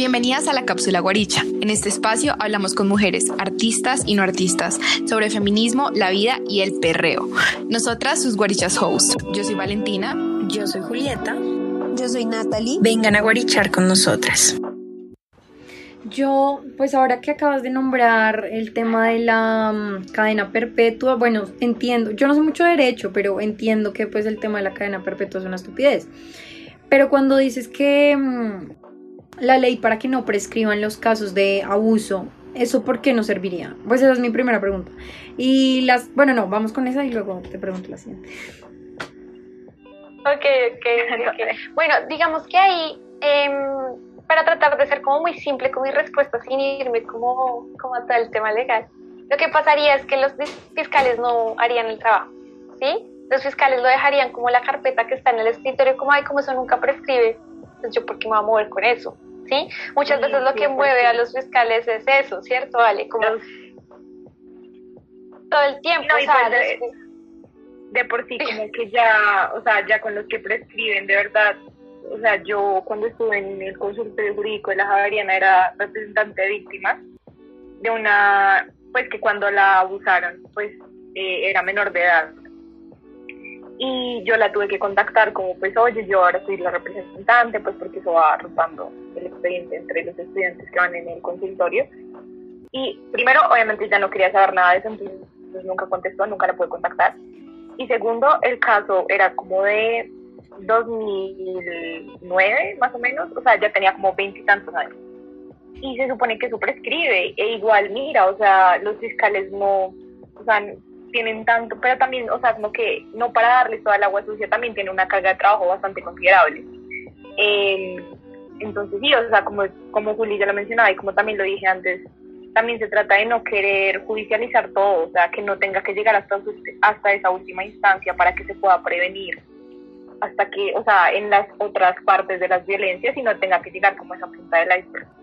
Bienvenidas a la cápsula Guaricha. En este espacio hablamos con mujeres, artistas y no artistas, sobre feminismo, la vida y el perreo. Nosotras, sus Guarichas hosts. Yo soy Valentina. Yo soy Julieta. Yo soy Natalie. Vengan a guarichar con nosotras. Yo, pues ahora que acabas de nombrar el tema de la mm, cadena perpetua, bueno, entiendo, yo no sé mucho de derecho, pero entiendo que pues el tema de la cadena perpetua es una estupidez. Pero cuando dices que mm, la ley para que no prescriban los casos de abuso, ¿eso por qué no serviría? Pues esa es mi primera pregunta. Y las, bueno, no, vamos con esa y luego te pregunto la siguiente. Ok, ok, ok. Bueno, digamos que ahí, em, para tratar de ser como muy simple con mi respuesta, sin irme como, como a todo el tema legal, lo que pasaría es que los fiscales no harían el trabajo, ¿sí? Los fiscales lo dejarían como la carpeta que está en el escritorio, como, ay, como eso nunca prescribe, pues yo por qué me voy a mover con eso, ¿sí? Muchas veces lo que mueve a los fiscales es eso, ¿cierto, Vale? Como todo el tiempo, No, o sea, pues de por sí como que ya, o sea, ya con los que prescriben, de verdad, o sea, yo cuando estuve en el consultorio jurídico de la Javeriana era representante de víctimas de una, pues que cuando la abusaron, pues eh, era menor de edad. Y yo la tuve que contactar como, pues, oye, yo ahora soy la representante, pues porque eso va rotando el expediente entre los estudiantes que van en el consultorio. Y primero, obviamente, ya no quería saber nada de eso, entonces pues, nunca contestó, nunca la pude contactar. Y segundo, el caso era como de 2009, más o menos, o sea, ya tenía como veintitantos años. Y se supone que eso prescribe, e igual, mira, o sea, los fiscales no, o sea, tienen tanto, pero también, o sea, como que no para darles toda el agua sucia, también tiene una carga de trabajo bastante considerable. Eh, entonces, sí, o sea, como, como Juli ya lo mencionaba y como también lo dije antes, también se trata de no querer judicializar todo, o sea, que no tenga que llegar hasta, hasta esa última instancia para que se pueda prevenir, hasta que, o sea, en las otras partes de las violencias y no tenga que llegar como esa punta del iceberg.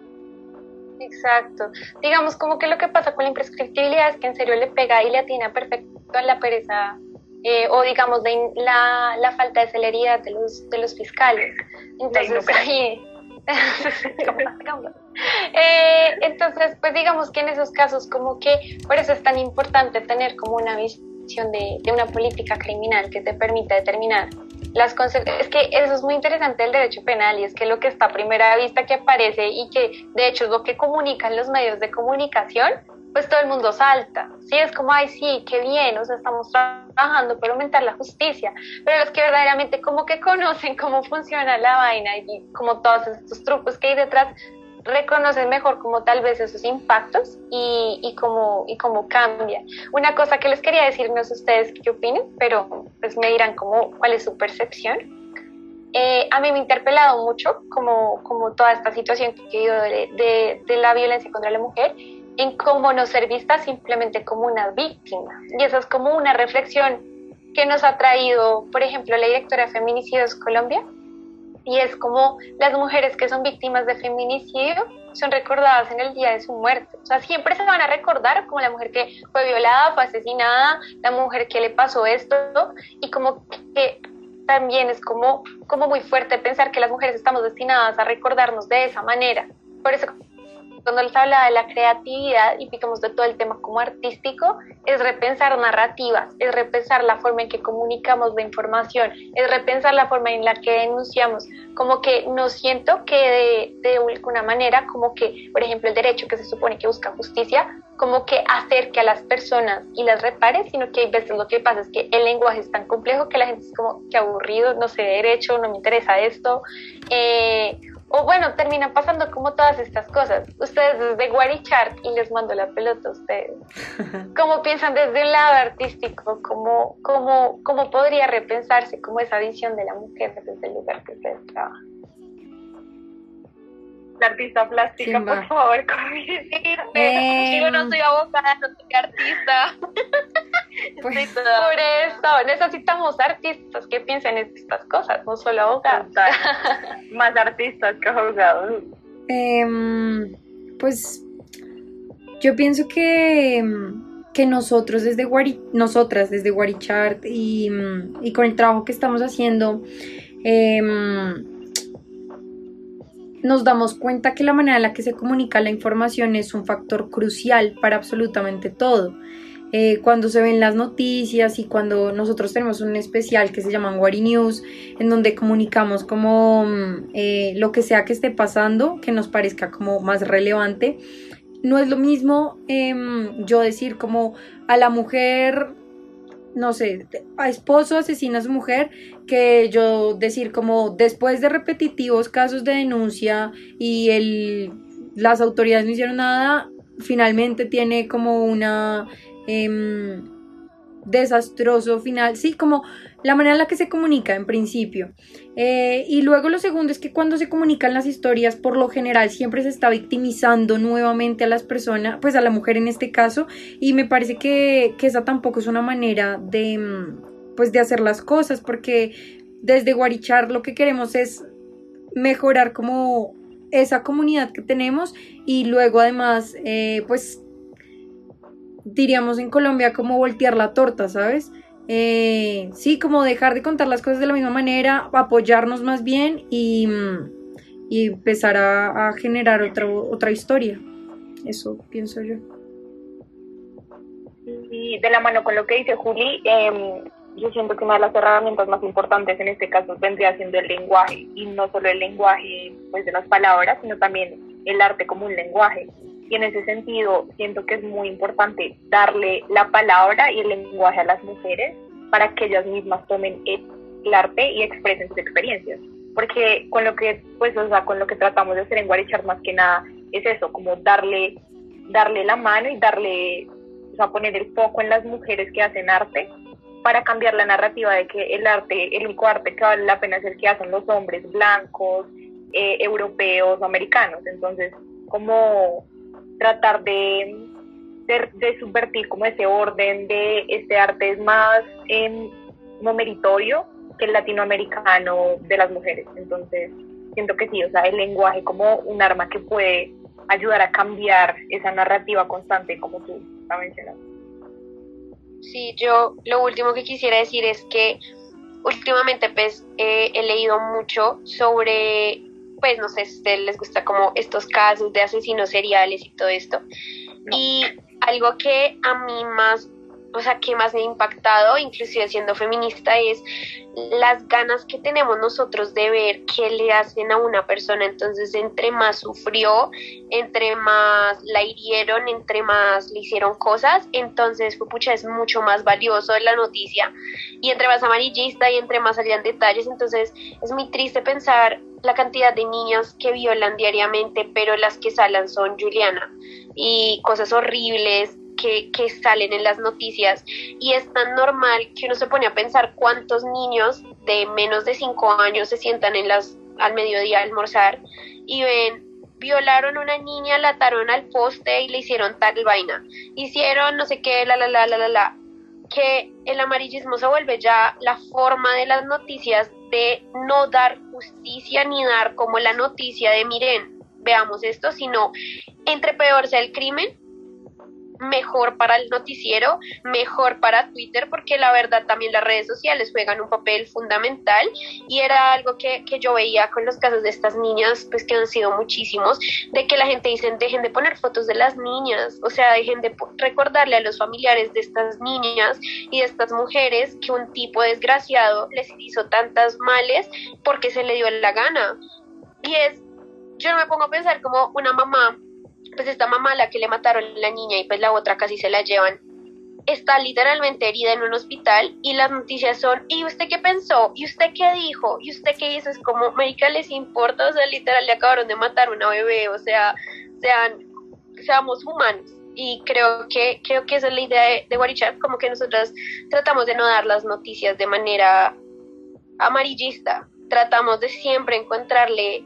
Exacto. Digamos como que lo que pasa con la imprescriptibilidad es que en serio le pega y le atina perfecto a la pereza eh, o digamos la, in- la, la falta de celeridad de los, de los fiscales. Entonces inoperancia. ahí... Eh, entonces, pues digamos que en esos casos como que por eso es tan importante tener como una visión de, de una política criminal que te permita determinar las. Es que eso es muy interesante del derecho penal y es que lo que está a primera vista que aparece y que de hecho es lo que comunican los medios de comunicación, pues todo el mundo salta. Sí, es como, ay, sí, qué bien, o sea, estamos trabajando por aumentar la justicia, pero los que verdaderamente como que conocen cómo funciona la vaina y como todos estos trucos que hay detrás, reconocen mejor como tal vez esos impactos y, y, cómo, y cómo cambia. Una cosa que les quería decir, no sé ustedes qué opinen, pero pues me dirán cómo, cuál es su percepción. Eh, a mí me ha interpelado mucho como, como toda esta situación que he ido de, de, la violencia contra la mujer en cómo no ser vista simplemente como una víctima. Y esa es como una reflexión que nos ha traído, por ejemplo, la directora de Feminicidios Colombia, y es como las mujeres que son víctimas de feminicidio son recordadas en el día de su muerte. O sea, siempre se van a recordar como la mujer que fue violada, fue asesinada, la mujer que le pasó esto, y como que también es como, como muy fuerte pensar que las mujeres estamos destinadas a recordarnos de esa manera. Por eso cuando les habla de la creatividad y digamos de todo el tema como artístico, es repensar narrativas, es repensar la forma en que comunicamos la información, es repensar la forma en la que denunciamos, como que no siento que de, de alguna manera, como que, por ejemplo, el derecho que se supone que busca justicia, como que acerque a las personas y las repare, sino que hay veces lo que pasa es que el lenguaje es tan complejo que la gente es como que aburrido, no sé derecho, no me interesa esto, eh, o bueno, terminan pasando como todas estas cosas. Ustedes desde Guarichart y les mando la pelota a ustedes. ¿Cómo piensan desde un lado artístico? ¿Cómo, cómo, cómo podría repensarse como esa visión de la mujer desde el lugar que ustedes trabajan? La artista plástica, por favor, conmigo. Eh, Yo no soy abogada, no soy artista. pues, Por eso necesitamos artistas que piensen en estas cosas, no solo abogados. Más artistas que abogados. Em, pues yo pienso que, em, que nosotros desde Guari, nosotras desde Guarichart y, mm, y con el trabajo que estamos haciendo, em, nos damos cuenta que la manera en la que se comunica la información es un factor crucial para absolutamente todo. Eh, cuando se ven las noticias y cuando nosotros tenemos un especial que se llama Wari News, en donde comunicamos como mm, eh, lo que sea que esté pasando, que nos parezca como más relevante. No es lo mismo em, yo decir como a la mujer, no sé, a esposo asesina a su mujer, que yo decir como después de repetitivos casos de denuncia y el, las autoridades no hicieron nada, finalmente tiene como una Em, desastroso final, sí, como la manera en la que se comunica en principio. Eh, y luego lo segundo es que cuando se comunican las historias, por lo general siempre se está victimizando nuevamente a las personas, pues a la mujer en este caso, y me parece que, que esa tampoco es una manera de, pues de hacer las cosas, porque desde Guarichar lo que queremos es mejorar como esa comunidad que tenemos y luego además eh, pues diríamos en Colombia, como voltear la torta, ¿sabes? Eh, sí, como dejar de contar las cosas de la misma manera, apoyarnos más bien y, y empezar a, generar otra, otra historia. Eso pienso yo. Y de la mano con lo que dice Juli, em, yo siento que una de las herramientas más importantes en este caso vendría siendo el lenguaje, y no solo el lenguaje pues, de las palabras, sino también el arte como un lenguaje y en ese sentido siento que es muy importante darle la palabra y el lenguaje a las mujeres para que ellas mismas tomen el arte y expresen sus experiencias. Porque con lo que, pues, o sea, con lo que tratamos de hacer en Guarichar más que nada es eso, como darle, darle la mano y darle, o sea, poner el foco en las mujeres que hacen arte para cambiar la narrativa de que el arte, el único arte que vale la pena es el que hacen los hombres blancos, eh, europeos, americanos. Entonces, como tratar de, de, subvertir como ese orden de este arte es más eh, meritorio que el latinoamericano de las mujeres. Entonces, siento que sí, o sea, el lenguaje como un arma que puede ayudar a cambiar esa narrativa constante, como tú has mencionado. Sí, yo lo último que quisiera decir es que últimamente pues eh, he leído mucho sobre pues no sé si a ustedes les gusta como estos casos de asesinos seriales y todo esto. Y algo que a mí más o sea, que más me ha impactado, inclusive siendo feminista, es las ganas que tenemos nosotros de ver qué le hacen a una persona. Entonces, entre más sufrió, entre más la hirieron, entre más le hicieron cosas, entonces, pucha, es mucho más valioso la noticia. Y entre más amarillista y entre más salían detalles, entonces es muy triste pensar la cantidad de niñas que violan diariamente, pero las que salen son Juliana. Y cosas horribles, que, salen en las noticias y es tan normal que uno se pone a pensar cuántos niños de menos de 5 años se sientan en las al mediodía a almorzar y ven violaron a una niña, la ataron al poste y le hicieron tal vaina, hicieron no sé qué, la la la la la. Que el amarillismo se vuelve ya la forma de las noticias de no dar justicia ni dar como la noticia de miren, veamos esto, sino entre peor sea el crimen, mejor para el noticiero, mejor para Twitter, porque la verdad también las redes sociales juegan un papel fundamental y era algo que, que, yo veía con los casos de estas niñas, pues que han sido muchísimos, de que la gente dice, dejen de poner fotos de las niñas, o sea, dejen de recordarle a los familiares de estas niñas y de estas mujeres que un tipo desgraciado les hizo tantas males porque se le dio la gana. Y es, yo no me pongo a pensar como una mamá pues esta mamá la que le mataron la niña y pues la otra casi se la llevan, está literalmente herida en un hospital y las noticias son, ¿y usted qué pensó? ¿Y usted qué dijo? ¿Y usted qué hizo? Es como, médica les importa, o sea, literal le acabaron de matar una bebé, o sea, sean, seamos humanos. Y creo que, creo que esa es la idea de, de como que nosotros tratamos de no dar las noticias de manera amarillista, tratamos de siempre encontrarle,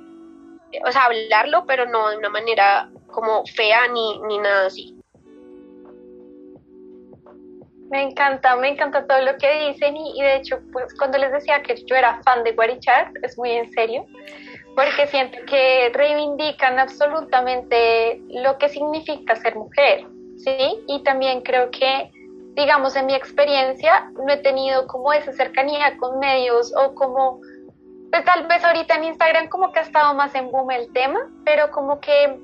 o sea, hablarlo, pero no de una manera como fea ni, ni nada así. Me encanta, me encanta todo lo que dicen y, de hecho pues, cuando les decía que yo era fan de Guarichat, es muy en serio, porque siento que reivindican absolutamente lo que significa ser mujer, ¿sí? Y también creo que, digamos, en mi experiencia no he tenido como esa cercanía con medios o como pues tal vez ahorita en Instagram como que ha estado más en boom el tema, pero como que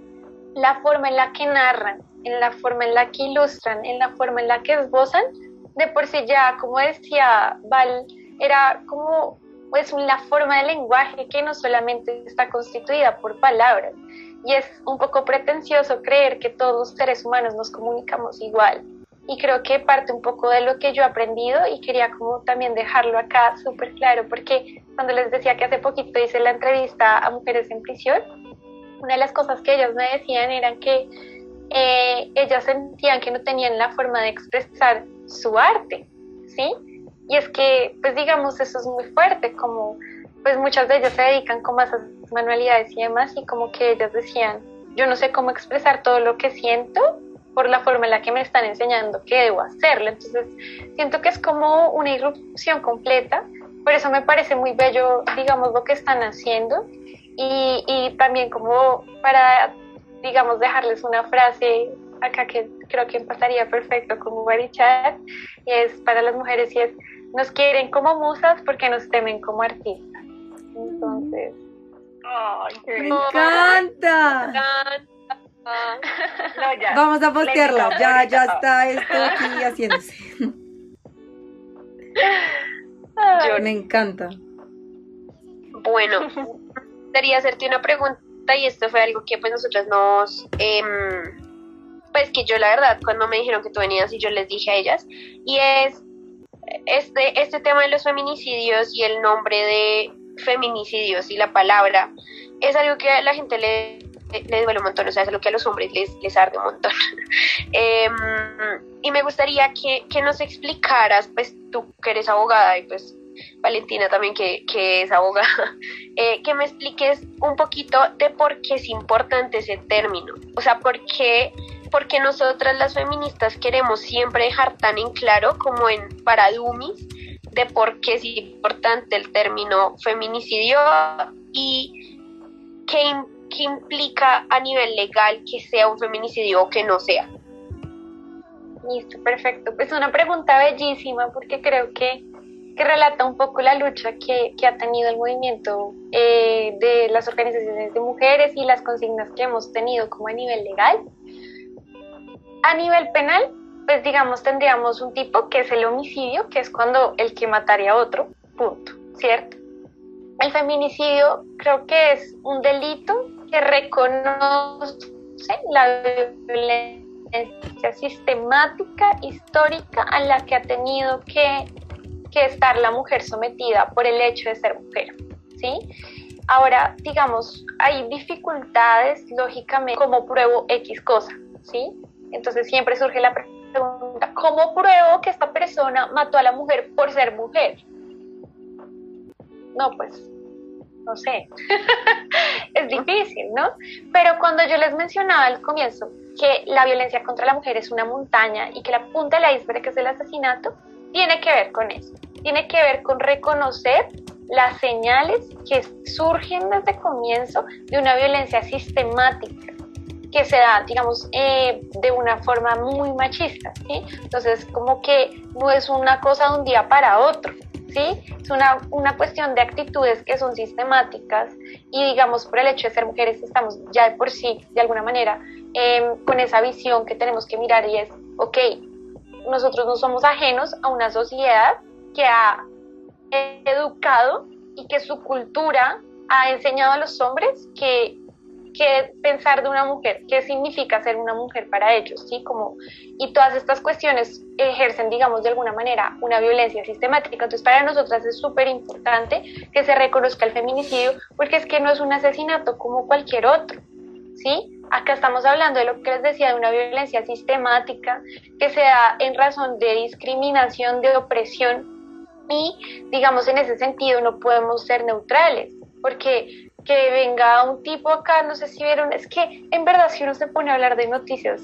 la forma en la que narran, en la forma en la que ilustran, en la forma en la que esbozan, de por sí ya, como decía Val, era como pues la forma de lenguaje que no solamente está constituida por palabras, y es un poco pretencioso creer que todos los seres humanos nos comunicamos igual. Y creo que parte un poco de lo que yo he aprendido y quería como también dejarlo acá súper claro, porque cuando les decía que hace poquito hice la entrevista a mujeres en prisión, una de las cosas que ellas me decían eran que eh, ellas sentían que no tenían la forma de expresar su arte, ¿sí? Y es que, pues digamos, eso es muy fuerte, como pues muchas de ellas se dedican como a esas manualidades y demás, y como que ellas decían, yo no sé cómo expresar todo lo que siento por la forma en la que me están enseñando que debo hacerlo. Entonces, siento que es como una irrupción completa, por eso me parece muy bello, digamos, lo que están haciendo, y, y también como para, digamos, dejarles una frase acá que creo que pasaría perfecto como Barichat, y es para las mujeres y es, nos quieren como musas porque nos temen como artistas. Entonces... ¡Me encanta! Vamos a postearla, ya, ya está esto aquí haciéndose. Me encanta. Bueno, quería hacerte una pregunta y esto fue algo que pues nosotras nos... Em, pues que yo la verdad cuando me dijeron que tú venías y yo les dije a ellas y es este, este tema de los feminicidios y el nombre de feminicidios y la palabra es algo que a la gente le, le duele un montón, o sea, es algo que a los hombres les, les arde un montón. Em, y me gustaría que, que, nos explicaras, pues tú que eres abogada y pues Valentina también que, es abogada, eh, que me expliques un poquito de por qué es importante ese término, o sea, por qué porque nosotras las feministas queremos siempre dejar tan en claro como en para de por qué es importante el término feminicidio y qué, qué implica a nivel legal que sea un feminicidio o que no sea. Listo, perfecto. Pues una pregunta bellísima porque creo que, que relata un poco la lucha que, que ha tenido el movimiento eh, de las organizaciones de mujeres y las consignas que hemos tenido como a nivel legal. A nivel penal, pues digamos, tendríamos un tipo que es el homicidio, que es cuando el que mataría a otro, punto, ¿cierto? El feminicidio creo que es un delito que reconoce la violencia sistemática, histórica, a la que ha tenido que, que estar la mujer sometida por el hecho de ser mujer, ¿sí? Ahora, digamos, hay dificultades, lógicamente, como pruebo X cosa, ¿sí? Entonces siempre surge la pregunta, ¿cómo pruebo que esta persona mató a la mujer por ser mujer? No, pues, no sé. es difícil, ¿no? Pero cuando yo les mencionaba al comienzo que la violencia contra la mujer es una montaña y que la punta del iceberg es el asesinato, tiene que ver con eso. Tiene que ver con reconocer las señales que surgen desde el comienzo de una violencia sistemática que se da, digamos, eh, de una forma muy machista, ¿sí? Entonces, como que no es una cosa de un día para otro, ¿sí? Es una, una cuestión de actitudes que son sistemáticas y, digamos, por el hecho de ser mujeres estamos ya de por sí, de alguna manera, em, con esa visión que tenemos que mirar y es, ok, nosotros no somos ajenos a una sociedad que ha educado y que su cultura ha enseñado a los hombres que qué pensar de una mujer, qué significa ser una mujer para ellos, ¿sí? Como, y todas estas cuestiones ejercen, digamos, de alguna manera una violencia sistemática. Entonces, para nosotras es súper importante que se reconozca el feminicidio, porque es que no es un asesinato como cualquier otro, ¿sí? Acá estamos hablando de lo que les decía, de una violencia sistemática que se da en razón de discriminación, de opresión, y, digamos, en ese sentido no podemos ser neutrales, porque que venga un tipo acá, no sé si vieron, es que en verdad si uno se pone a hablar de noticias,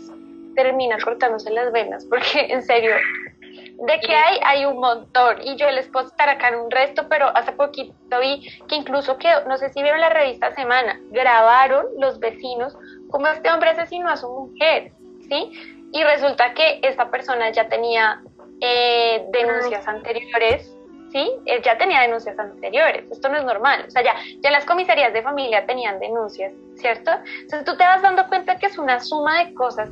termina cortándose las venas, porque en serio, de que hay, hay un montón, y yo les puedo estar acá en un resto, pero hace poquito vi que incluso que, no sé si vieron la revista Semana, grabaron los vecinos como este hombre asesinó a su mujer, ¿sí? Y resulta que esta persona ya tenía eh, denuncias anteriores ¿sí? Él ya tenía denuncias anteriores, esto no es normal, o sea, ya, ya las comisarías de familia tenían denuncias, ¿cierto? Entonces tú te vas dando cuenta que es una suma de cosas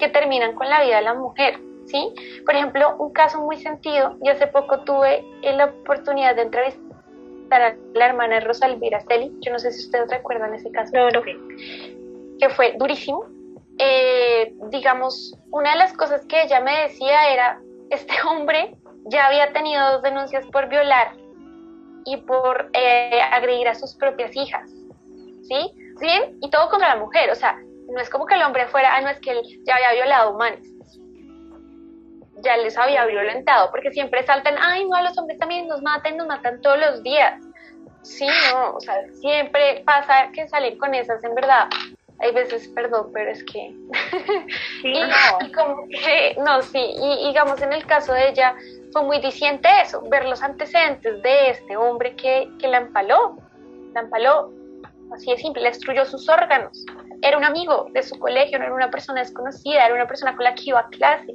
que terminan con la vida de la mujer, ¿sí? Por ejemplo, un caso muy sentido, y hace poco tuve la oportunidad de entrevistar a la hermana de Rosa Elvira Celi, yo no sé si ustedes recuerdan ese caso, que fue durísimo. Eh, digamos, una de las cosas que ella me decía era, este hombre ya había tenido dos denuncias por violar y por eh, agredir a sus propias hijas, ¿sí? ¿Sí? Y todo contra la mujer, o sea, no es como que el hombre fuera, ah, no es que él ya había violado humanos, ya les había violentado, porque siempre saltan, ay, no, a los hombres también nos matan, nos matan todos los días. Sí, no, o sea, siempre pasa que salen con esas, en verdad. Hay veces, perdón, pero es que... Sí, no. como que, no, sí, y digamos en el caso de ella, fue muy diciente eso, ver los antecedentes de este hombre que, que la empaló, la empaló, así de simple, le destruyó sus órganos. Era un amigo de su colegio, no era una persona desconocida, era una persona con la que iba a clase.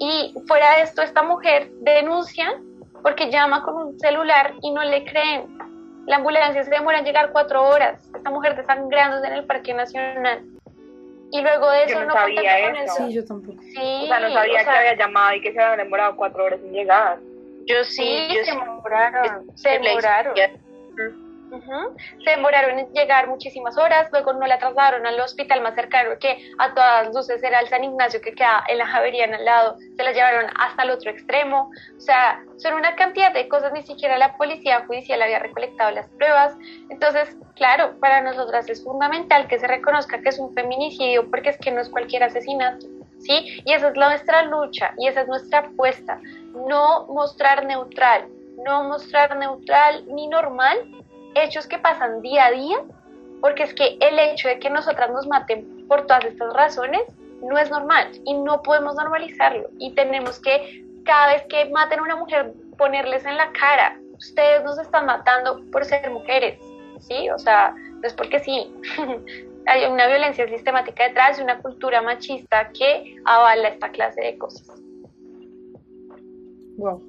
Y fuera de esto, esta mujer denuncia porque llama con un celular y no le creen. La ambulancia se demora en llegar cuatro horas. Esta mujer desangrándose en el Parque Nacional. Y luego de eso no, sabía eso. Sí, yo tampoco. Sí, o sea, no sabía que había llamado y que se había demorado cuatro horas en llegar. Yo sí, yo se demoraron. Se demoraron. Se demoraron en llegar muchísimas horas, luego no la trasladaron al hospital más cercano, que a todas luces era el San Ignacio que queda en la Javeriana al lado, se la llevaron hasta el otro extremo, o sea, son una cantidad de cosas, ni siquiera la policía judicial había recolectado las pruebas, entonces, claro, para nosotras es fundamental que se reconozca que es un feminicidio, porque es que no es cualquier asesinato, ¿sí? Y esa es nuestra lucha, y esa es nuestra apuesta, no mostrar neutral, no mostrar neutral ni normal hechos que pasan día a día, porque es que el hecho de que nosotras nos maten por todas estas razones no es normal y no podemos normalizarlo y tenemos que cada vez que maten a una mujer ponerles en la cara, ustedes nos están matando por ser mujeres, ¿sí? O sea, no es porque sí. Hay una violencia sistemática detrás de una cultura machista que avala esta clase de cosas. Wow.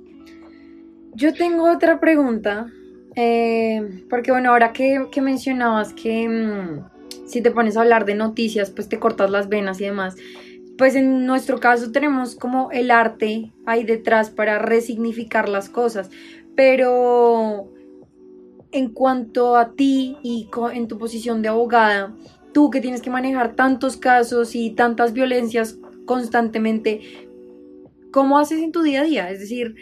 Yo tengo otra pregunta eh, porque bueno, ahora que, mencionabas que mm, si te pones a hablar de noticias, pues te cortas las venas y demás. Pues en nuestro caso tenemos como el arte ahí detrás para resignificar las cosas. Pero en cuanto a ti y en tu posición de abogada, tú que tienes que manejar tantos casos y tantas violencias constantemente, ¿cómo haces en tu día a día? Es decir,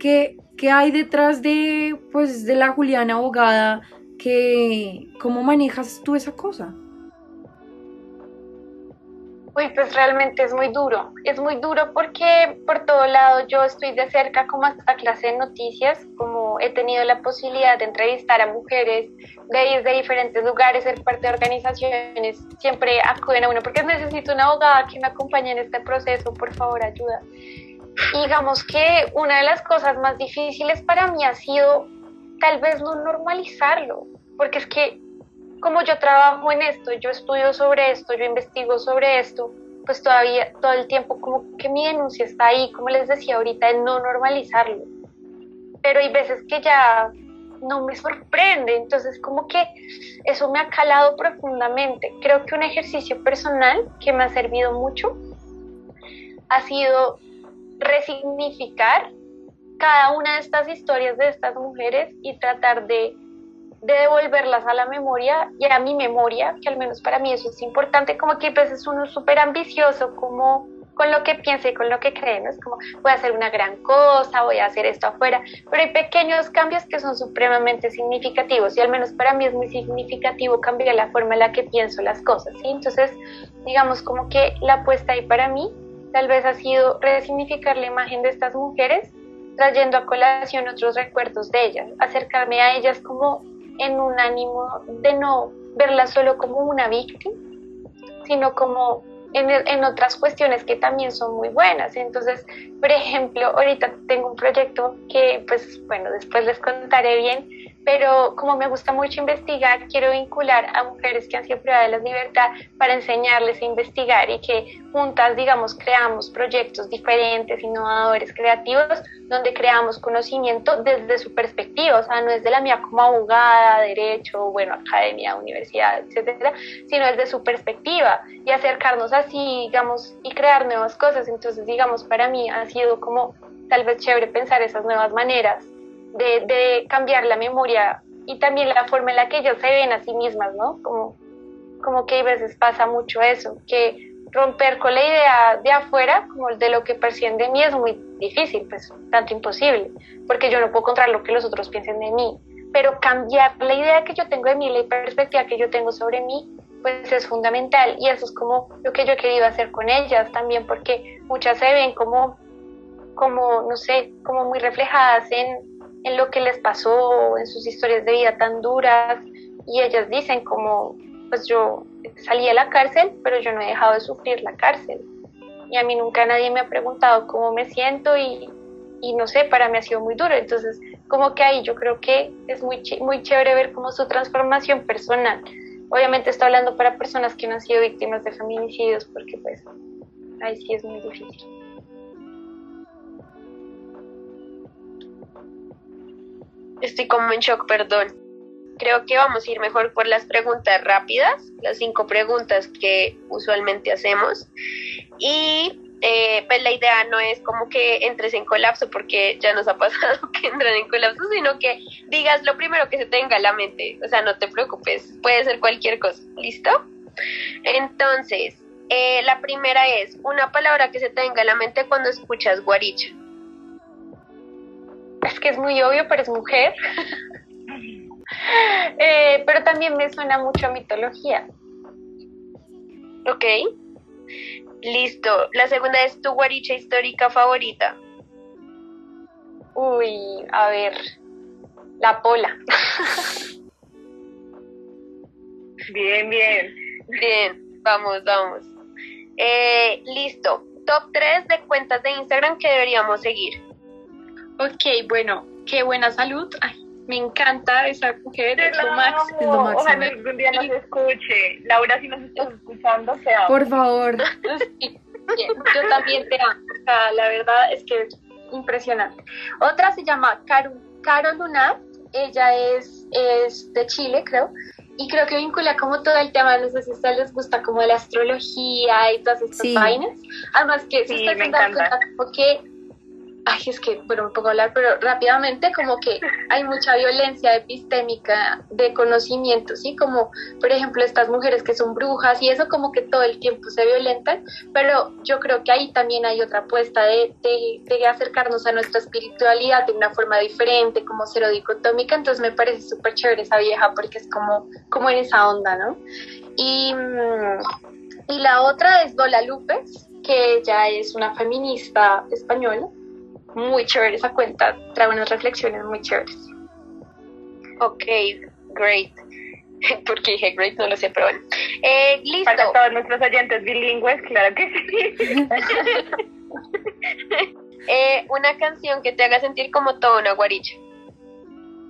¿qué, ¿Qué hay detrás de, pues, de la Juliana abogada? Que, ¿Cómo manejas tú esa cosa? Uy, pues realmente es muy duro. Es muy duro porque por todo lado yo estoy de cerca como esta clase de noticias, como he tenido la posibilidad de entrevistar a mujeres de, de diferentes lugares, ser parte de organizaciones, siempre acuden a uno porque necesito una abogada que me acompañe en este proceso, por favor, ayuda. Digamos que una de las cosas más difíciles para mí ha sido tal vez no normalizarlo, porque es que como yo trabajo en esto, yo estudio sobre esto, yo investigo sobre esto, pues todavía todo el tiempo como que mi denuncia está ahí, como les decía ahorita, en no normalizarlo. Pero hay veces que ya no me sorprende, entonces como que eso me ha calado profundamente. Creo que un ejercicio personal que me ha servido mucho ha sido resignificar cada una de estas historias de estas mujeres y tratar de, devolverlas a la memoria y a mi memoria, que al menos para mí eso es importante, como que pues es uno súper ambicioso, como con lo que piensa y con lo que cree, ¿no? Es como, voy a hacer una gran cosa, voy a hacer esto afuera, pero hay pequeños cambios que son supremamente significativos y al menos para mí es muy significativo cambiar la forma en la que pienso las cosas, ¿sí? Entonces, digamos como que la apuesta ahí para mí tal vez ha sido resignificar la imagen de estas mujeres, trayendo a colación otros recuerdos de ellas, acercarme a ellas como en un ánimo de no verlas solo como una víctima, sino como en, otras cuestiones que también son muy buenas. Entonces, por ejemplo, ahorita tengo un proyecto que, pues bueno, después les contaré bien, pero como me gusta mucho investigar, quiero vincular a mujeres que han sido privadas de la libertad para enseñarles a investigar y que juntas, digamos, creamos proyectos diferentes, innovadores, creativos, donde creamos conocimiento desde su perspectiva, o sea, no es de la mía como abogada, derecho, bueno, academia, universidad, etcétera, sino desde su perspectiva y acercarnos así, digamos, y crear nuevas cosas. Entonces, digamos, para mí ha sido como tal vez chévere pensar esas nuevas maneras de, cambiar la memoria y también la forma en la que ellos se ven a sí mismas, ¿no? Como, como que a veces pasa mucho eso, que romper con la idea de afuera, como de lo que perciben de mí, es muy difícil, pues tanto imposible, porque yo no puedo controlar lo que los otros piensen de mí, pero cambiar la idea que yo tengo de mí, la perspectiva que yo tengo sobre mí, pues es fundamental y eso es como lo que yo he querido hacer con ellas también, porque muchas se ven como, como no sé, como muy reflejadas en, en lo que les pasó, en sus historias de vida tan duras, y ellas dicen como, pues yo salí de la cárcel, pero yo no he dejado de sufrir la cárcel. Y a mí nunca nadie me ha preguntado cómo me siento y, y no sé, para mí ha sido muy duro. Entonces, como que ahí yo creo que es muy, muy chévere ver cómo su transformación personal. Obviamente estoy hablando para personas que no han sido víctimas de feminicidios, porque pues ahí sí es muy difícil. Estoy como en shock, perdón. Creo que vamos a ir mejor por las preguntas rápidas, las cinco preguntas que usualmente hacemos. Y eh, pues la idea no es como que entres en colapso, porque ya nos ha pasado que entran en colapso, sino que digas lo primero que se tenga a la mente. O sea, no te preocupes, puede ser cualquier cosa. ¿Listo? Entonces, eh, la primera es una palabra que se tenga a la mente cuando escuchas guaricha es que es muy obvio, pero es mujer. Eh, pero también me suena mucho a mitología. Ok. Listo. La segunda es tu guaricha histórica favorita. Uy, a ver. La pola. bien, bien. Bien, vamos, vamos. Eh, listo. Top 3 de cuentas de Instagram que deberíamos seguir. Ok, bueno, qué buena salud. Ay, me encanta esa mujer, es lo, máximo. Es lo máximo. Ojalá algún día nos escuche. Laura, si nos estás escuchando, te amo. Por favor. yo también te amo. O sea, la verdad es que impresionante. Otra se llama Caro, Caro Lunar. Ella es, es de Chile, creo y creo que vincula como todo el tema, no sé si a ustedes les gusta como la astrología y todas estas vainas. Además que sí, si ustedes me encanta. como que ay, es que, bueno, pongo a hablar, pero rápidamente como que hay mucha violencia epistémica de conocimiento, ¿sí? Como, por ejemplo, estas mujeres que son brujas y eso como que todo el tiempo se violentan, pero yo creo que ahí también hay otra apuesta de, de, acercarnos a nuestra espiritualidad de una forma diferente, como cero dicotómica, entonces me parece súper chévere esa vieja porque es como, como en esa onda, ¿no? Y, mm, y la otra es Dola Lupes, que ella es una feminista española muy chévere esa cuenta, trae unas reflexiones muy chéveres. Ok, great. Porque dije great, no lo sé, pero bueno. Eh, listo. Para todos nuestros oyentes bilingües, claro que sí. eh, una canción que te haga sentir como toda una guaricha.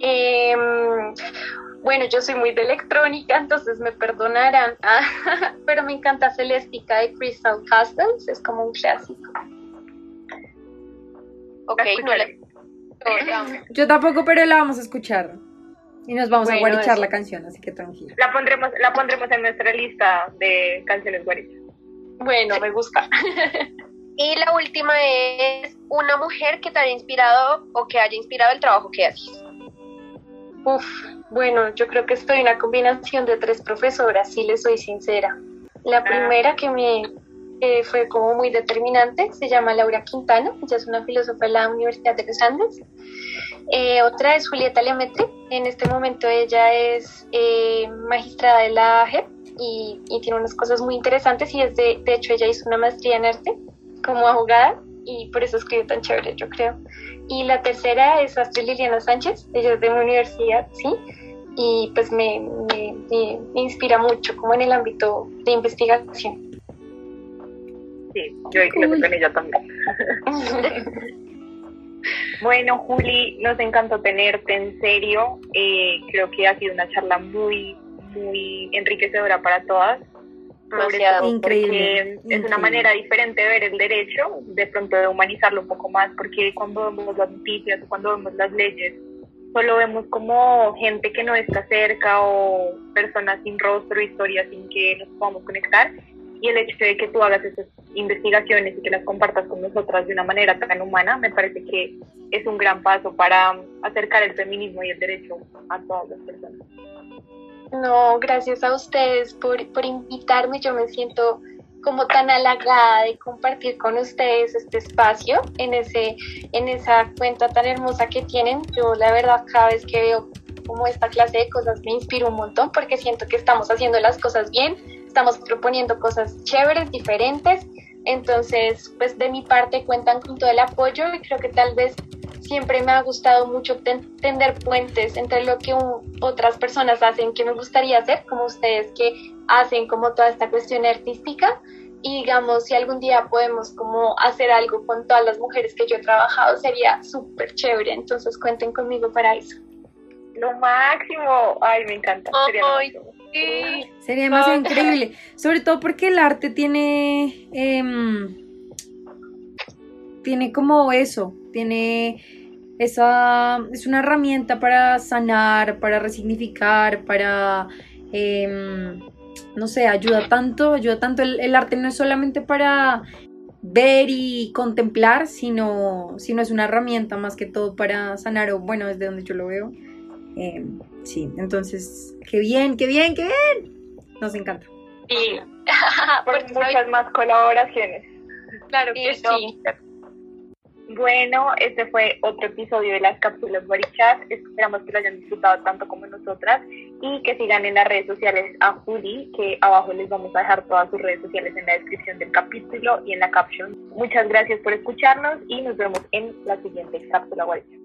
Em, bueno, yo soy muy de electrónica, entonces me perdonarán, pero me encanta Celestica de Crystal Castles, es como un clásico. Ok, no la... Yo tampoco, pero la vamos a escuchar. Y nos vamos a guarichar la canción, así que tranquilo. La pondremos, la pondremos en nuestra lista de canciones guarichas. Bueno, me gusta. y la última es una mujer que te haya inspirado o que haya inspirado el trabajo que haces. Uf, bueno, yo creo que estoy en una combinación de tres profesoras, si les soy sincera. La ah. primera que me fue como muy determinante, se llama Laura Quintana, ella es una filósofa de la Universidad de los Andes. Eh, otra es Julieta Lemetre, en este momento ella es eh, magistrada de la JEP y, tiene unas cosas muy interesantes y es de, de hecho ella hizo una maestría en arte como abogada y por eso escribe tan chévere, yo creo. Y la tercera es Astrid Liliana Sánchez, ella es de mi universidad, ¿sí? Y pues me, me, me inspira mucho como en el ámbito de investigación. Sí, yo clase con ella también. Bueno, Juli, nos encantó tenerte en serio. Eh, creo que ha sido una charla muy, muy enriquecedora para todas. Demasiado. Increíble, porque es una manera diferente de ver el derecho, de pronto de humanizarlo un poco más, porque cuando vemos las noticias, cuando vemos las leyes, solo vemos como gente que no está cerca o personas sin rostro, historias sin que nos podamos conectar. Y el hecho de que tú hagas esas investigaciones y que las compartas con nosotras de una manera tan humana, me parece que es un gran paso para acercar el feminismo y el derecho a todas las personas. No, gracias a ustedes por, por invitarme. Yo me siento como tan halagada de compartir con ustedes este espacio en, ese, en esa cuenta tan hermosa que tienen. Yo la verdad cada vez que veo como esta clase de cosas me inspiro un montón porque siento que estamos haciendo las cosas bien, estamos proponiendo cosas chéveres, diferentes. Entonces, pues de mi parte cuentan con todo el apoyo y creo que tal vez siempre me ha gustado mucho ten- tender puentes entre lo que otras personas hacen que me gustaría hacer, como ustedes que hacen como toda esta cuestión artística. Y digamos, si algún día podemos como hacer algo con todas las mujeres que yo he trabajado, sería súper chévere. Entonces cuenten conmigo para eso. Lo máximo. Ay, me encanta. Sería lo máximo. Sí. Sería demasiado increíble. Sobre todo porque el arte tiene. em, tiene como eso. Tiene esa. Es una herramienta para sanar, para resignificar, para. em, no sé, ayuda tanto. Ayuda tanto. El, el arte no es solamente para ver y contemplar, sino, sino es una herramienta más que todo para sanar, o bueno, desde donde yo lo veo. Em, sí, entonces, qué bien, qué bien, qué bien. Nos encanta. Sí. Por Porque muchas más colaboraciones. Claro que Sí, sí. Bueno, este fue otro episodio de las cápsulas Barichat. Esperamos que lo hayan disfrutado tanto como nosotras y que sigan en las redes sociales a Juli, que abajo les vamos a dejar todas sus redes sociales en la descripción del capítulo y en la caption. Muchas gracias por escucharnos y nos vemos en la siguiente cápsula Barichat.